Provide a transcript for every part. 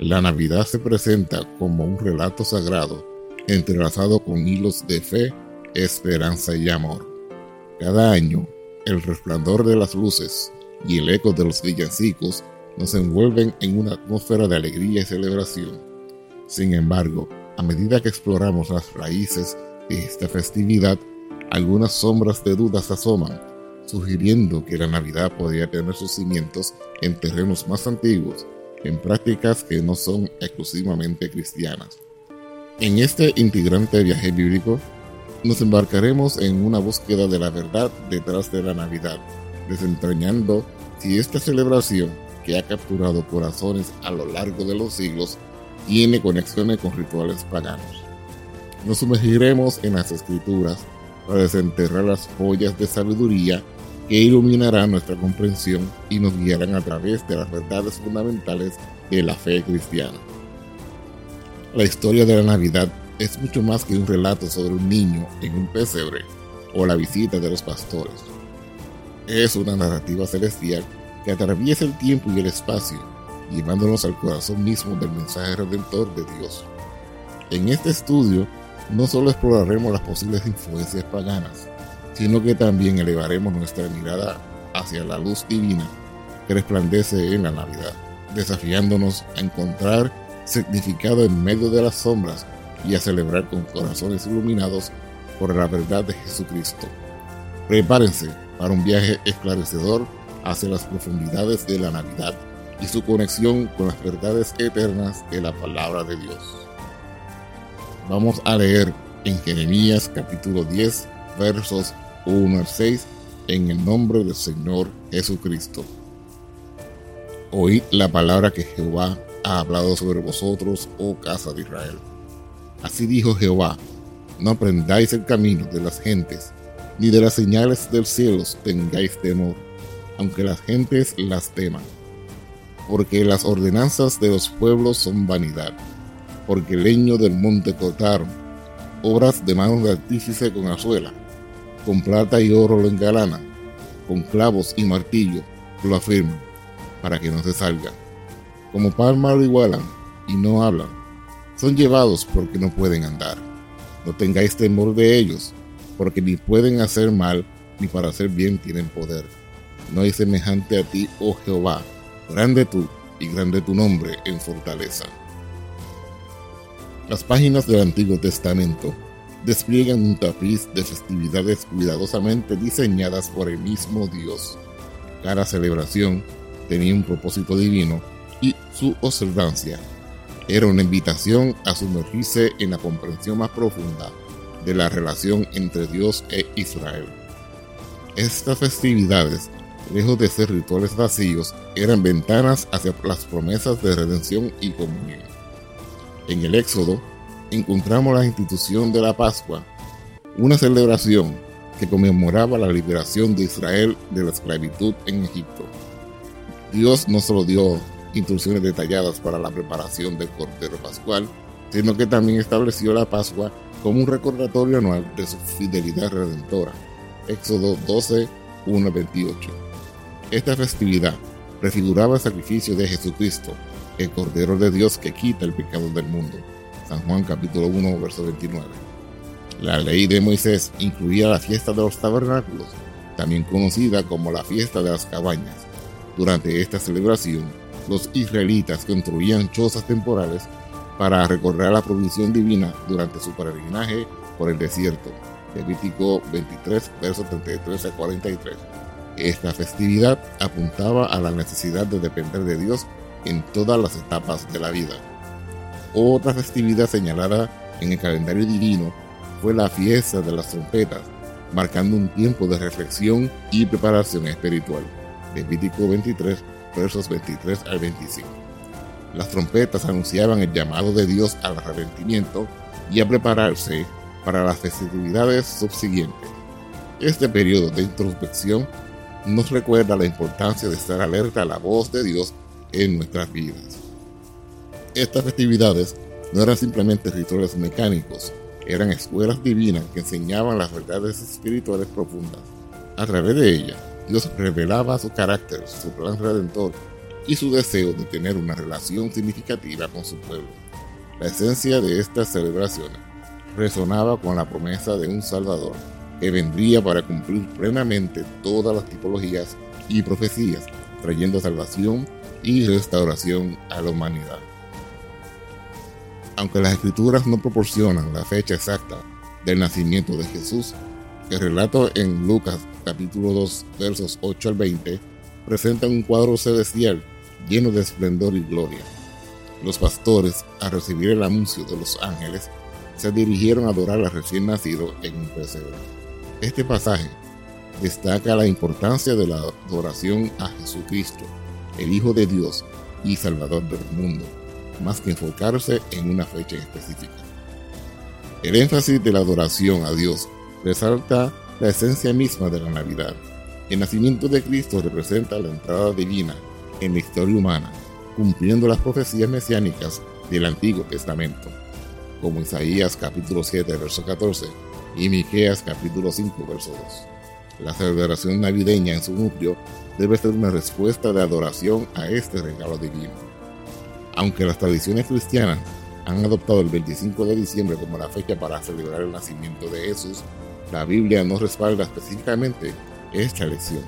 la Navidad se presenta como un relato sagrado entrelazado con hilos de fe, esperanza y amor. Cada año, el resplandor de las luces y el eco de los villancicos nos envuelven en una atmósfera de alegría y celebración. Sin embargo, a medida que exploramos las raíces de esta festividad, algunas sombras de dudas asoman, sugiriendo que la Navidad podría tener sus cimientos en terrenos más antiguos en prácticas que no son exclusivamente cristianas. En este integrante viaje bíblico, nos embarcaremos en una búsqueda de la verdad detrás de la Navidad, desentrañando si esta celebración, que ha capturado corazones a lo largo de los siglos, tiene conexiones con rituales paganos. Nos sumergiremos en las escrituras para desenterrar las joyas de sabiduría que iluminarán nuestra comprensión y nos guiarán a través de las verdades fundamentales de la fe cristiana. La historia de la Navidad es mucho más que un relato sobre un niño en un pesebre o la visita de los pastores. Es una narrativa celestial que atraviesa el tiempo y el espacio, llevándonos al corazón mismo del mensaje redentor de Dios. En este estudio no solo exploraremos las posibles influencias paganas, sino que también elevaremos nuestra mirada hacia la luz divina que resplandece en la Navidad, desafiándonos a encontrar significado en medio de las sombras y a celebrar con corazones iluminados por la verdad de Jesucristo. Prepárense para un viaje esclarecedor hacia las profundidades de la Navidad y su conexión con las verdades eternas de la palabra de Dios. Vamos a leer en Jeremías capítulo 10 versos 1 al 6, en el nombre del Señor Jesucristo. Oíd la palabra que Jehová ha hablado sobre vosotros, oh casa de Israel. Así dijo Jehová, no aprendáis el camino de las gentes, ni de las señales del cielo tengáis temor, aunque las gentes las teman. Porque las ordenanzas de los pueblos son vanidad, porque el leño del monte cortaron, obras de manos de artífice con azuela con plata y oro lo engalanan, con clavos y martillo lo afirman, para que no se salgan. Como palma lo igualan y no hablan. Son llevados porque no pueden andar. No tengáis temor de ellos, porque ni pueden hacer mal, ni para hacer bien tienen poder. No hay semejante a ti, oh Jehová, grande tú y grande tu nombre en fortaleza. Las páginas del Antiguo Testamento despliegan un tapiz de festividades cuidadosamente diseñadas por el mismo Dios. Cada celebración tenía un propósito divino y su observancia era una invitación a sumergirse en la comprensión más profunda de la relación entre Dios e Israel. Estas festividades, lejos de ser rituales vacíos, eran ventanas hacia las promesas de redención y comunión. En el Éxodo, encontramos la institución de la Pascua, una celebración que conmemoraba la liberación de Israel de la esclavitud en Egipto. Dios no solo dio instrucciones detalladas para la preparación del Cordero Pascual, sino que también estableció la Pascua como un recordatorio anual de su fidelidad redentora. Éxodo 12, 1, 28. Esta festividad prefiguraba el sacrificio de Jesucristo, el Cordero de Dios que quita el pecado del mundo. San Juan capítulo 1, verso 29. La ley de Moisés incluía la fiesta de los tabernáculos, también conocida como la fiesta de las cabañas. Durante esta celebración, los israelitas construían chozas temporales para recordar la provisión divina durante su peregrinaje por el desierto. Levítico 23, versos 33 a 43. Esta festividad apuntaba a la necesidad de depender de Dios en todas las etapas de la vida. Otra festividad señalada en el calendario divino fue la fiesta de las trompetas, marcando un tiempo de reflexión y preparación espiritual. Levítico 23, versos 23 al 25. Las trompetas anunciaban el llamado de Dios al arrepentimiento y a prepararse para las festividades subsiguientes. Este periodo de introspección nos recuerda la importancia de estar alerta a la voz de Dios en nuestras vidas. Estas festividades no eran simplemente rituales mecánicos, eran escuelas divinas que enseñaban las verdades espirituales profundas. A través de ellas, Dios revelaba su carácter, su plan redentor y su deseo de tener una relación significativa con su pueblo. La esencia de estas celebraciones resonaba con la promesa de un Salvador que vendría para cumplir plenamente todas las tipologías y profecías, trayendo salvación y restauración a la humanidad. Aunque las escrituras no proporcionan la fecha exacta del nacimiento de Jesús, el relato en Lucas capítulo 2 versos 8 al 20 presenta un cuadro celestial lleno de esplendor y gloria. Los pastores, al recibir el anuncio de los ángeles, se dirigieron a adorar al recién nacido en un pesebre. Este pasaje destaca la importancia de la adoración a Jesucristo, el Hijo de Dios y Salvador del mundo, más que enfocarse en una fecha específica. El énfasis de la adoración a Dios resalta la esencia misma de la Navidad. El nacimiento de Cristo representa la entrada divina en la historia humana, cumpliendo las profecías mesiánicas del Antiguo Testamento, como Isaías capítulo 7, verso 14 y Miqueas capítulo 5, verso 2. La celebración navideña en su núcleo debe ser una respuesta de adoración a este regalo divino. Aunque las tradiciones cristianas han adoptado el 25 de diciembre como la fecha para celebrar el nacimiento de Jesús, la Biblia no respalda específicamente esta elección.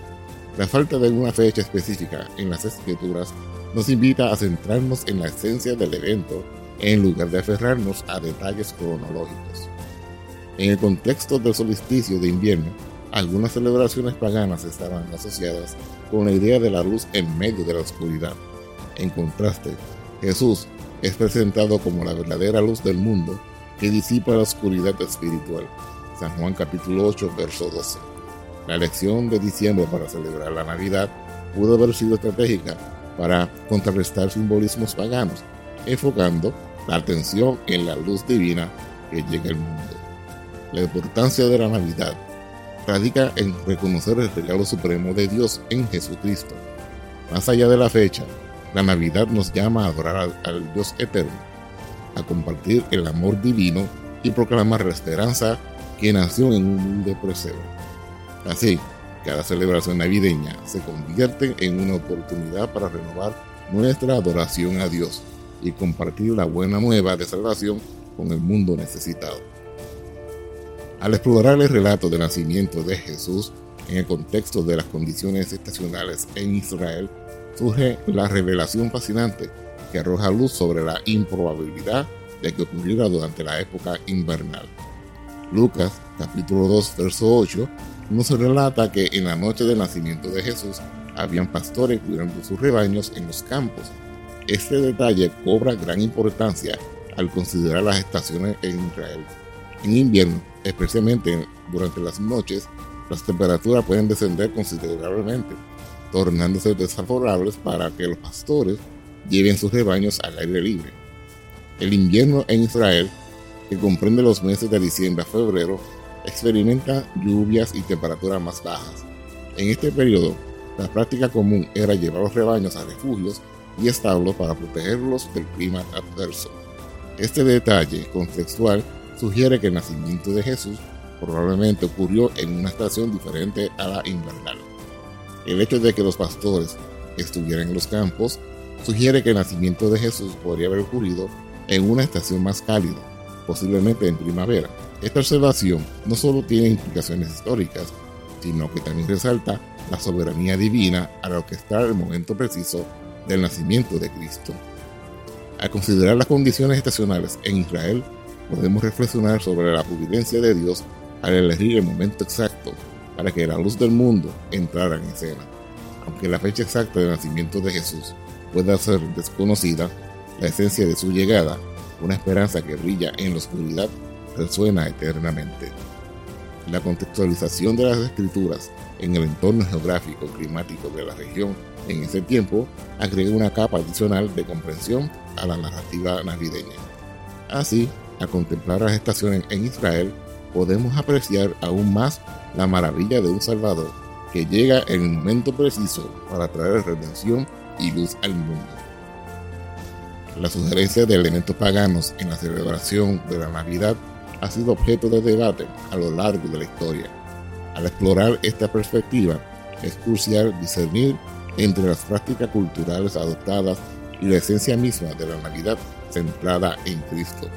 La falta de una fecha específica en las escrituras nos invita a centrarnos en la esencia del evento en lugar de aferrarnos a detalles cronológicos. En el contexto del solsticio de invierno, algunas celebraciones paganas estaban asociadas con la idea de la luz en medio de la oscuridad. En contraste, Jesús es presentado como la verdadera luz del mundo que disipa la oscuridad espiritual. San Juan capítulo 8, verso 12. La elección de diciembre para celebrar la Navidad pudo haber sido estratégica para contrarrestar simbolismos paganos, enfocando la atención en la luz divina que llega al mundo. La importancia de la Navidad radica en reconocer el regalo supremo de Dios en Jesucristo. Más allá de la fecha, la Navidad nos llama a adorar al, Dios eterno, a compartir el amor divino y proclamar la esperanza que nació en un humilde presebre. Así, cada celebración navideña se convierte en una oportunidad para renovar nuestra adoración a Dios y compartir la buena nueva de salvación con el mundo necesitado. Al explorar el relato del nacimiento de Jesús en el contexto de las condiciones estacionales en Israel, surge la revelación fascinante que arroja luz sobre la improbabilidad de que ocurriera durante la época invernal. Lucas capítulo 2 verso 8 nos relata que en la noche del nacimiento de Jesús habían pastores cuidando sus rebaños en los campos. Este detalle cobra gran importancia al considerar las estaciones en Israel. En invierno, especialmente durante las noches, las temperaturas pueden descender considerablemente, tornándose desfavorables para que los pastores lleven sus rebaños al aire libre. El invierno en Israel, que comprende los meses de diciembre a febrero, experimenta lluvias y temperaturas más bajas. En este periodo, la práctica común era llevar los rebaños a refugios y establos para protegerlos del clima adverso. Este detalle contextual sugiere que el nacimiento de Jesús probablemente ocurrió en una estación diferente a la invernal. El hecho de que los pastores estuvieran en los campos sugiere que el nacimiento de Jesús podría haber ocurrido en una estación más cálida, posiblemente en primavera. Esta observación no solo tiene implicaciones históricas, sino que también resalta la soberanía divina a lo que está el momento preciso del nacimiento de Cristo. Al considerar las condiciones estacionales en Israel, podemos reflexionar sobre la providencia de Dios al elegir el momento exacto para que la luz del mundo entrara en escena. Aunque la fecha exacta del nacimiento de Jesús pueda ser desconocida, la esencia de su llegada, una esperanza que brilla en la oscuridad, resuena eternamente. La contextualización de las escrituras en el entorno geográfico climático de la región en ese tiempo agrega una capa adicional de comprensión a la narrativa navideña. Así, al contemplar las estaciones en Israel, podemos apreciar aún más la maravilla de un Salvador que llega en el momento preciso para traer redención y luz al mundo. La sugerencia de elementos paganos en la celebración de la Navidad ha sido objeto de debate a lo largo de la historia. Al explorar esta perspectiva, es crucial discernir entre las prácticas culturales adoptadas y la esencia misma de la Navidad centrada en Cristo.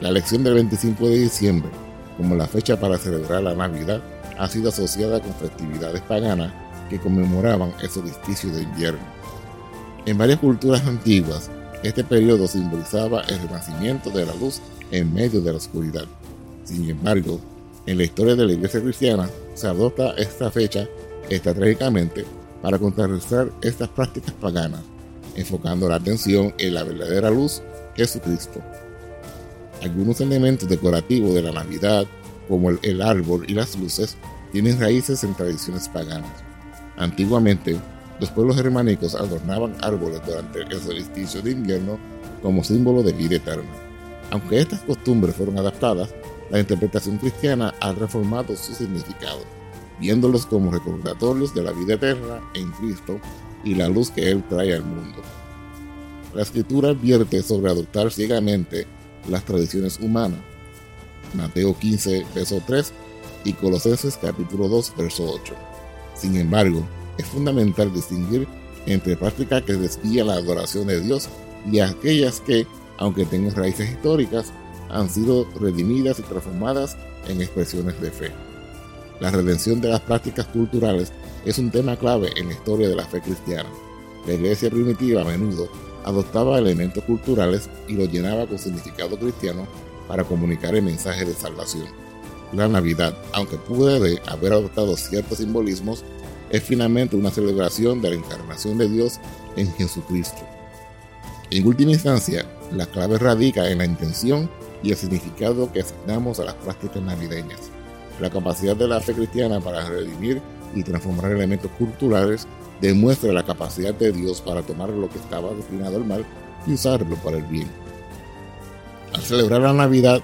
La elección del 25 de diciembre como la fecha para celebrar la Navidad ha sido asociada con festividades paganas que conmemoraban el solsticio de invierno. En varias culturas antiguas, este periodo simbolizaba el renacimiento de la luz en medio de la oscuridad. Sin embargo, en la historia de la iglesia cristiana se adopta esta fecha estratégicamente para contrarrestar estas prácticas paganas, enfocando la atención en la verdadera luz, Jesucristo. Algunos elementos decorativos de la Navidad, como el, árbol y las luces, tienen raíces en tradiciones paganas. Antiguamente, los pueblos germánicos adornaban árboles durante el solsticio de invierno como símbolo de vida eterna. Aunque estas costumbres fueron adaptadas, la interpretación cristiana ha reformado su significado, viéndolos como recordatorios de la vida eterna en Cristo y la luz que Él trae al mundo. La escritura advierte sobre adoptar ciegamente las tradiciones humanas. Mateo 15, verso 3 y Colosenses capítulo 2, verso 8. Sin embargo, es fundamental distinguir entre prácticas que desvían la adoración de Dios y aquellas que, aunque tengan raíces históricas, han sido redimidas y transformadas en expresiones de fe. La redención de las prácticas culturales es un tema clave en la historia de la fe cristiana. La iglesia primitiva a menudo adoptaba elementos culturales y los llenaba con significado cristiano para comunicar el mensaje de salvación. La Navidad, aunque puede haber adoptado ciertos simbolismos, es finalmente una celebración de la encarnación de Dios en Jesucristo. En última instancia, la clave radica en la intención y el significado que asignamos a las prácticas navideñas. La capacidad de la fe cristiana para redimir y transformar elementos culturales demuestra la capacidad de Dios para tomar lo que estaba destinado al mal y usarlo para el bien. Al celebrar la Navidad,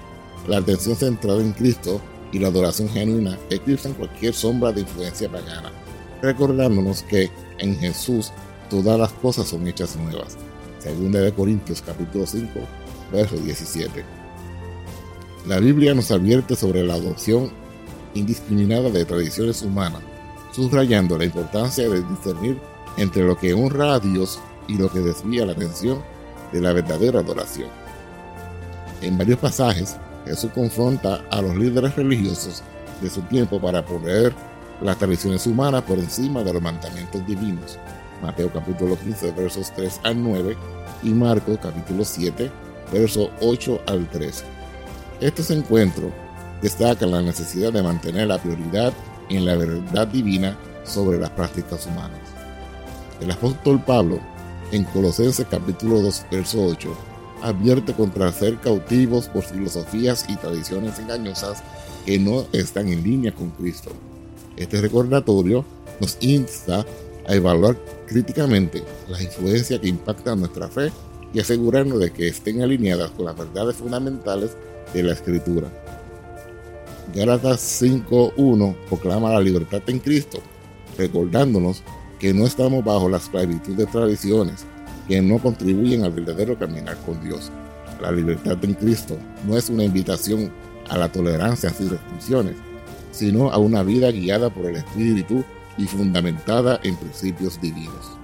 la atención centrada en Cristo y la adoración genuina eclipsan cualquier sombra de influencia pagana, recordándonos que en Jesús todas las cosas son hechas nuevas. Segunda de Corintios capítulo 5, verso 17. La Biblia nos advierte sobre la adopción indiscriminada de tradiciones humanas subrayando la importancia de discernir entre lo que honra a Dios y lo que desvía la atención de la verdadera adoración. En varios pasajes, Jesús confronta a los líderes religiosos de su tiempo para poner las tradiciones humanas por encima de los mandamientos divinos. Mateo capítulo 15 versos 3 al 9 y Marcos capítulo 7 versos 8 al 13. Estos encuentros destacan la necesidad de mantener la prioridad en la verdad divina sobre las prácticas humanas. El apóstol Pablo, en Colosenses capítulo 2, verso 8, advierte contra ser cautivos por filosofías y tradiciones engañosas que no están en línea con Cristo. Este recordatorio nos insta a evaluar críticamente las influencias que impactan nuestra fe y asegurarnos de que estén alineadas con las verdades fundamentales de la Escritura. Gálatas 5.1 proclama la libertad en Cristo, recordándonos que no estamos bajo la esclavitud de tradiciones que no contribuyen al verdadero caminar con Dios. La libertad en Cristo no es una invitación a la tolerancia sin restricciones, sino a una vida guiada por el Espíritu y fundamentada en principios divinos.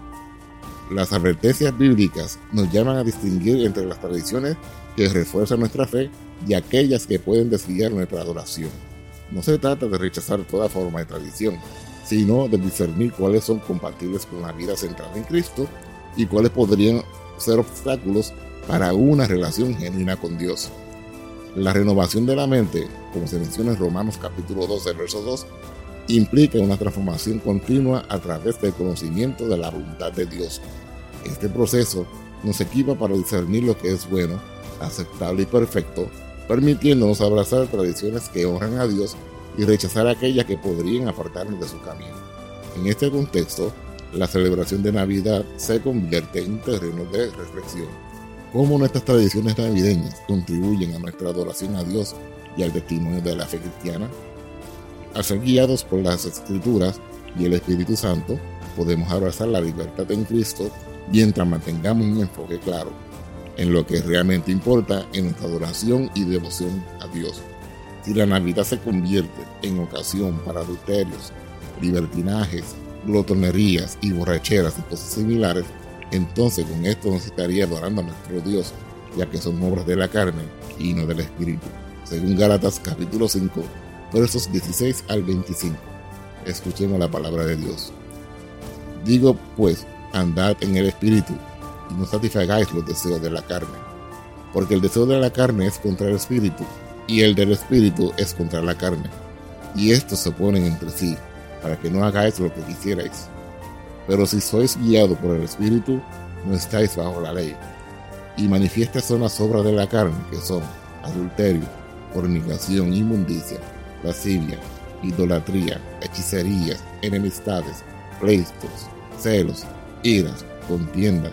Las advertencias bíblicas nos llaman a distinguir entre las tradiciones que refuerzan nuestra fe y aquellas que pueden desviar nuestra adoración. No se trata de rechazar toda forma de tradición, sino de discernir cuáles son compatibles con la vida centrada en Cristo y cuáles podrían ser obstáculos para una relación genuina con Dios. La renovación de la mente, como se menciona en Romanos capítulo 12, verso 2, implica una transformación continua a través del conocimiento de la voluntad de Dios. Este proceso nos equipa para discernir lo que es bueno, aceptable y perfecto, permitiéndonos abrazar tradiciones que honran a Dios y rechazar aquellas que podrían apartarnos de su camino. En este contexto, la celebración de Navidad se convierte en un terreno de reflexión. Cómo nuestras tradiciones navideñas contribuyen a nuestra adoración a Dios y al testimonio de la fe cristiana. Al ser guiados por las Escrituras y el Espíritu Santo, podemos abrazar la libertad en Cristo mientras mantengamos un enfoque claro en lo que realmente importa en nuestra adoración y devoción a Dios. Si la Navidad se convierte en ocasión para adulterios, libertinajes, glotonerías y borracheras y cosas similares, entonces con esto nos estaría adorando a nuestro Dios, ya que son obras de la carne y no del Espíritu. Según Gálatas capítulo 5, versos 16 al 25. Escuchemos la palabra de Dios. Digo pues, andad en el Espíritu no satisfagáis los deseos de la carne, porque el deseo de la carne es contra el Espíritu y el del Espíritu es contra la carne, y estos se oponen entre sí, para que no hagáis lo que quisierais. Pero si sois guiados por el Espíritu, no estáis bajo la ley. Y manifiestas son las obras de la carne, que son adulterio, fornicación, inmundicia, lascivia, idolatría, hechicerías, enemistades, pleitos, celos, iras, contiendas,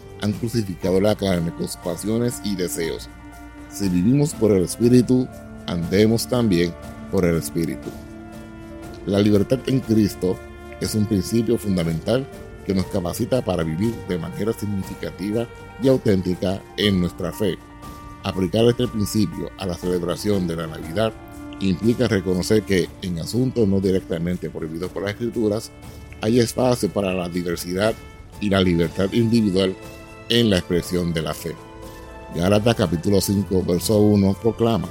han crucificado la carne con sus pasiones y deseos. Si vivimos por el Espíritu, andemos también por el Espíritu. La libertad en Cristo es un principio fundamental que nos capacita para vivir de manera significativa y auténtica en nuestra fe. Aplicar este principio a la celebración de la Navidad implica reconocer que en asuntos no directamente prohibidos por las escrituras hay espacio para la diversidad y la libertad individual en la expresión de la fe. Gálatas capítulo 5 verso 1 proclama,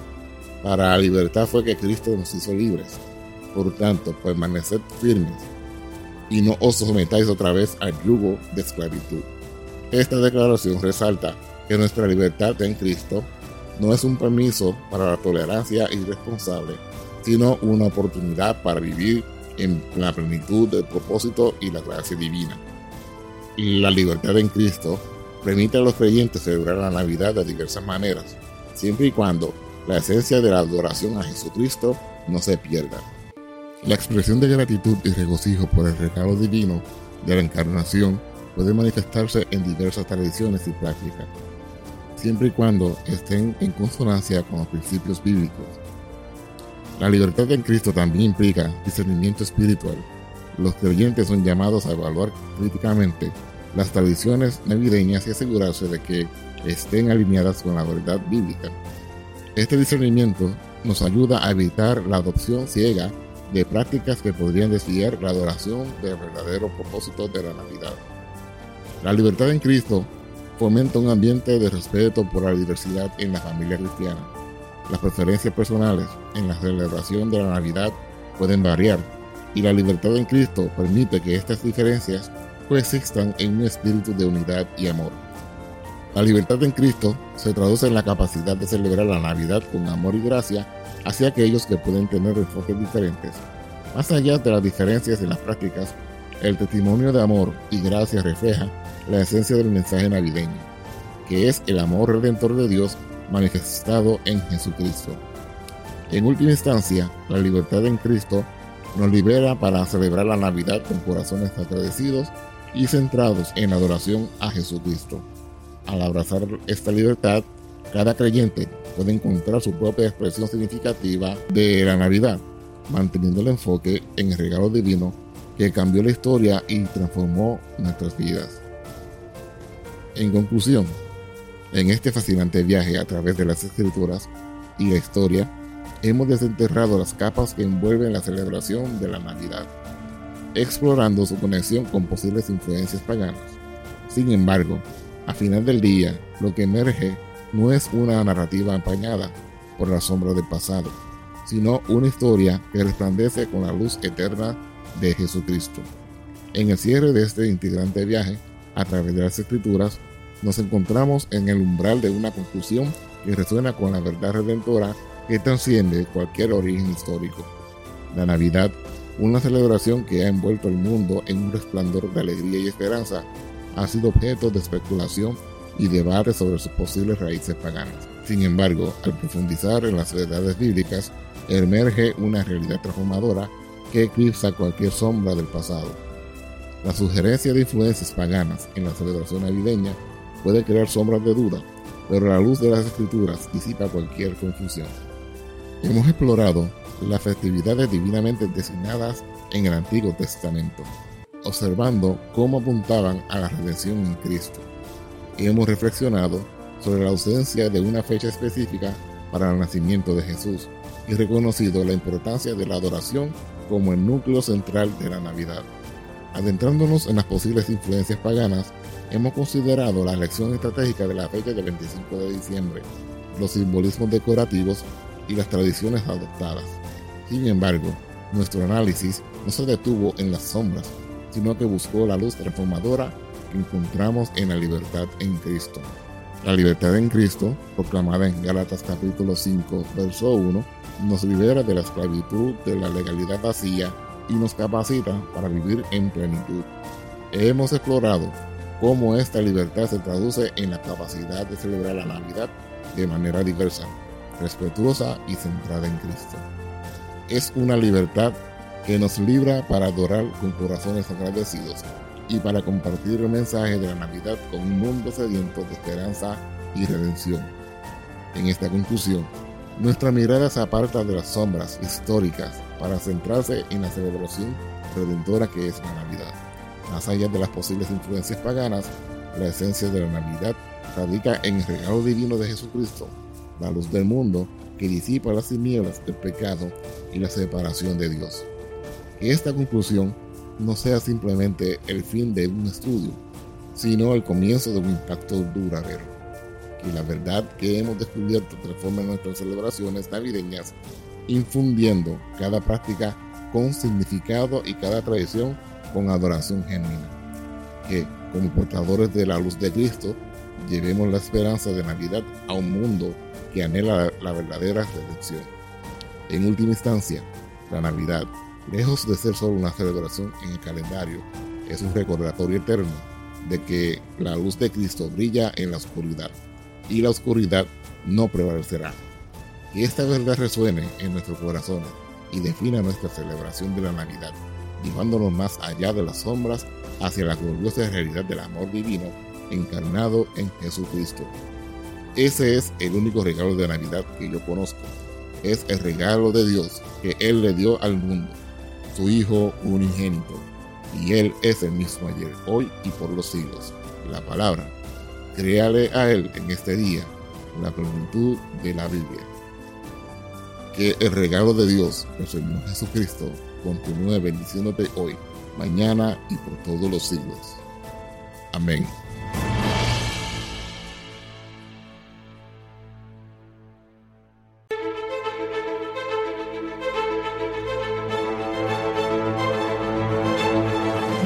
para la libertad fue que Cristo nos hizo libres. Por tanto, permaneced firmes y no os sometáis otra vez al yugo de esclavitud. Esta declaración resalta que nuestra libertad en Cristo no es un permiso para la tolerancia irresponsable, sino una oportunidad para vivir en la plenitud del propósito y la gracia divina. La libertad en Cristo permite a los creyentes celebrar la Navidad de diversas maneras, siempre y cuando la esencia de la adoración a Jesucristo no se pierda. La expresión de gratitud y regocijo por el regalo divino de la encarnación puede manifestarse en diversas tradiciones y prácticas, siempre y cuando estén en consonancia con los principios bíblicos. La libertad en Cristo también implica discernimiento espiritual. Los creyentes son llamados a evaluar críticamente las tradiciones navideñas y asegurarse de que estén alineadas con la verdad bíblica. Este discernimiento nos ayuda a evitar la adopción ciega de prácticas que podrían desviar la adoración del verdadero propósito de la Navidad. La libertad en Cristo fomenta un ambiente de respeto por la diversidad en la familia cristiana. Las preferencias personales en la celebración de la Navidad pueden variar y la libertad en Cristo permite que estas diferencias coexistan en un espíritu de unidad y amor. La libertad en Cristo se traduce en la capacidad de celebrar la Navidad con amor y gracia hacia aquellos que pueden tener enfoques diferentes. Más allá de las diferencias en las prácticas, el testimonio de amor y gracia refleja la esencia del mensaje navideño, que es el amor redentor de Dios manifestado en Jesucristo. En última instancia, la libertad en Cristo nos libera para celebrar la Navidad con corazones agradecidos y centrados en adoración a Jesucristo. Al abrazar esta libertad, cada creyente puede encontrar su propia expresión significativa de la Navidad, manteniendo el enfoque en el regalo divino que cambió la historia y transformó nuestras vidas. En conclusión, en este fascinante viaje a través de las escrituras y la historia, hemos desenterrado las capas que envuelven la celebración de la Navidad, explorando su conexión con posibles influencias paganas. Sin embargo, a final del día, lo que emerge no es una narrativa empañada por la sombra del pasado, sino una historia que resplandece con la luz eterna de Jesucristo. En el cierre de este integrante viaje, a través de las escrituras, nos encontramos en el umbral de una conclusión que resuena con la verdad redentora que trasciende cualquier origen histórico. La Navidad, una celebración que ha envuelto el mundo en un resplandor de alegría y esperanza, ha sido objeto de especulación y debate sobre sus posibles raíces paganas. Sin embargo, al profundizar en las verdades bíblicas, emerge una realidad transformadora que eclipsa cualquier sombra del pasado. La sugerencia de influencias paganas en la celebración navideña puede crear sombras de duda, pero la luz de las escrituras disipa cualquier confusión. Hemos explorado las festividades divinamente designadas en el Antiguo Testamento, observando cómo apuntaban a la redención en Cristo. Y hemos reflexionado sobre la ausencia de una fecha específica para el nacimiento de Jesús y reconocido la importancia de la adoración como el núcleo central de la Navidad. Adentrándonos en las posibles influencias paganas, hemos considerado la elección estratégica de la fecha del 25 de diciembre, los simbolismos decorativos y las tradiciones adoptadas. Sin embargo, nuestro análisis no se detuvo en las sombras, sino que buscó la luz transformadora que encontramos en la libertad en Cristo. La libertad en Cristo, proclamada en Gálatas capítulo 5, verso 1, nos libera de la esclavitud de la legalidad vacía y nos capacita para vivir en plenitud. Hemos explorado cómo esta libertad se traduce en la capacidad de celebrar la Navidad de manera diversa, respetuosa y centrada en Cristo. Es una libertad que nos libra para adorar con corazones agradecidos y para compartir el mensaje de la Navidad con un mundo sediento de esperanza y redención. En esta conclusión, nuestra mirada se aparta de las sombras históricas para centrarse en la celebración redentora que es la Navidad. Más allá de las posibles influencias paganas, la esencia de la Navidad radica en el regalo divino de Jesucristo, la luz del mundo que disipa las tinieblas del pecado y la separación de Dios. Que esta conclusión no sea simplemente el fin de un estudio, sino el comienzo de un impacto duradero. Que la verdad que hemos descubierto transforme nuestras celebraciones navideñas, infundiendo cada práctica con significado y cada tradición con adoración genuina. Que, como portadores de la luz de Cristo, llevemos la esperanza de Navidad a un mundo que anhela la verdadera redención. En última instancia, la Navidad, lejos de ser solo una celebración en el calendario, es un recordatorio eterno de que la luz de Cristo brilla en la oscuridad y la oscuridad no prevalecerá. Que esta verdad resuene en nuestros corazones y defina nuestra celebración de la Navidad, llevándonos más allá de las sombras hacia la gloriosa realidad del amor divino encarnado en Jesucristo. Ese es el único regalo de Navidad que yo conozco. Es el regalo de Dios que Él le dio al mundo, su Hijo unigénito. Y Él es el mismo ayer, hoy y por los siglos. La palabra. Créale a Él en este día la plenitud de la Biblia. Que el regalo de Dios, el Señor Jesucristo, continúe bendiciéndote hoy, mañana y por todos los siglos. Amén.